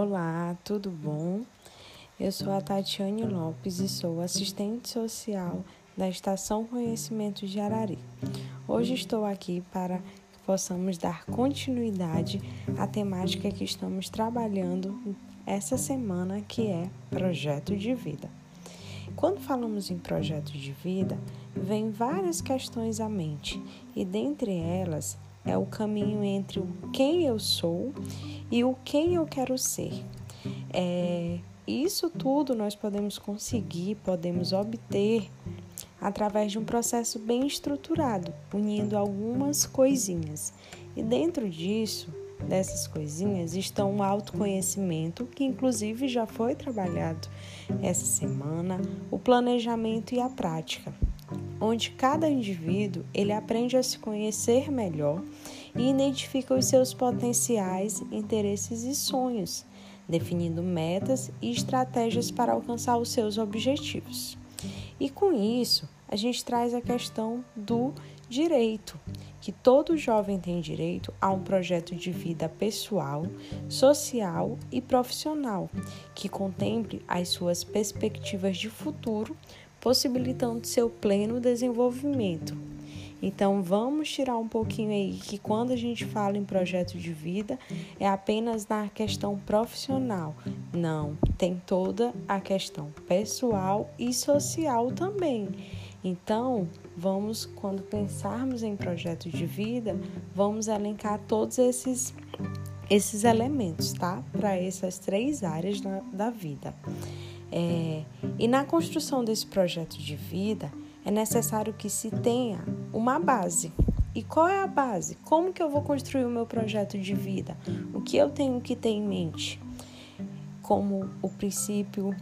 Olá, tudo bom? Eu sou a Tatiane Lopes e sou assistente social da Estação Conhecimento de Arari. Hoje estou aqui para que possamos dar continuidade à temática que estamos trabalhando essa semana, que é projeto de vida. Quando falamos em projeto de vida, vem várias questões à mente, e dentre elas é o caminho entre o quem eu sou e o quem eu quero ser. É, isso tudo nós podemos conseguir, podemos obter através de um processo bem estruturado, unindo algumas coisinhas. E dentro disso, dessas coisinhas, estão o autoconhecimento, que inclusive já foi trabalhado essa semana, o planejamento e a prática onde cada indivíduo ele aprende a se conhecer melhor e identifica os seus potenciais, interesses e sonhos, definindo metas e estratégias para alcançar os seus objetivos. E com isso, a gente traz a questão do direito, que todo jovem tem direito a um projeto de vida pessoal, social e profissional, que contemple as suas perspectivas de futuro possibilitando seu pleno desenvolvimento. Então vamos tirar um pouquinho aí que quando a gente fala em projeto de vida é apenas na questão profissional. Não, tem toda a questão pessoal e social também. Então, vamos quando pensarmos em projeto de vida, vamos elencar todos esses esses elementos, tá? Para essas três áreas da, da vida. É, e na construção desse projeto de vida é necessário que se tenha uma base. E qual é a base? Como que eu vou construir o meu projeto de vida? O que eu tenho que ter em mente? Como o princípio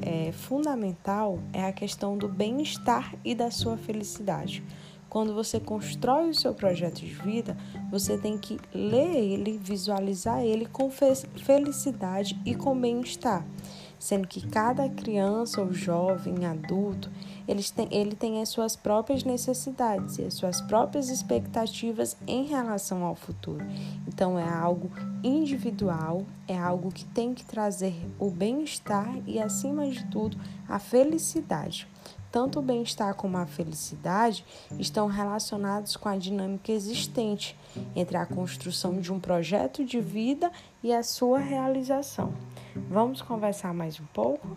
é, fundamental é a questão do bem-estar e da sua felicidade. Quando você constrói o seu projeto de vida, você tem que ler ele, visualizar ele com felicidade e com bem-estar sendo que cada criança ou jovem, adulto, eles têm, ele tem as suas próprias necessidades e as suas próprias expectativas em relação ao futuro. Então é algo individual, é algo que tem que trazer o bem-estar e, acima de tudo, a felicidade. Tanto o bem-estar como a felicidade estão relacionados com a dinâmica existente entre a construção de um projeto de vida e a sua realização. Vamos conversar mais um pouco?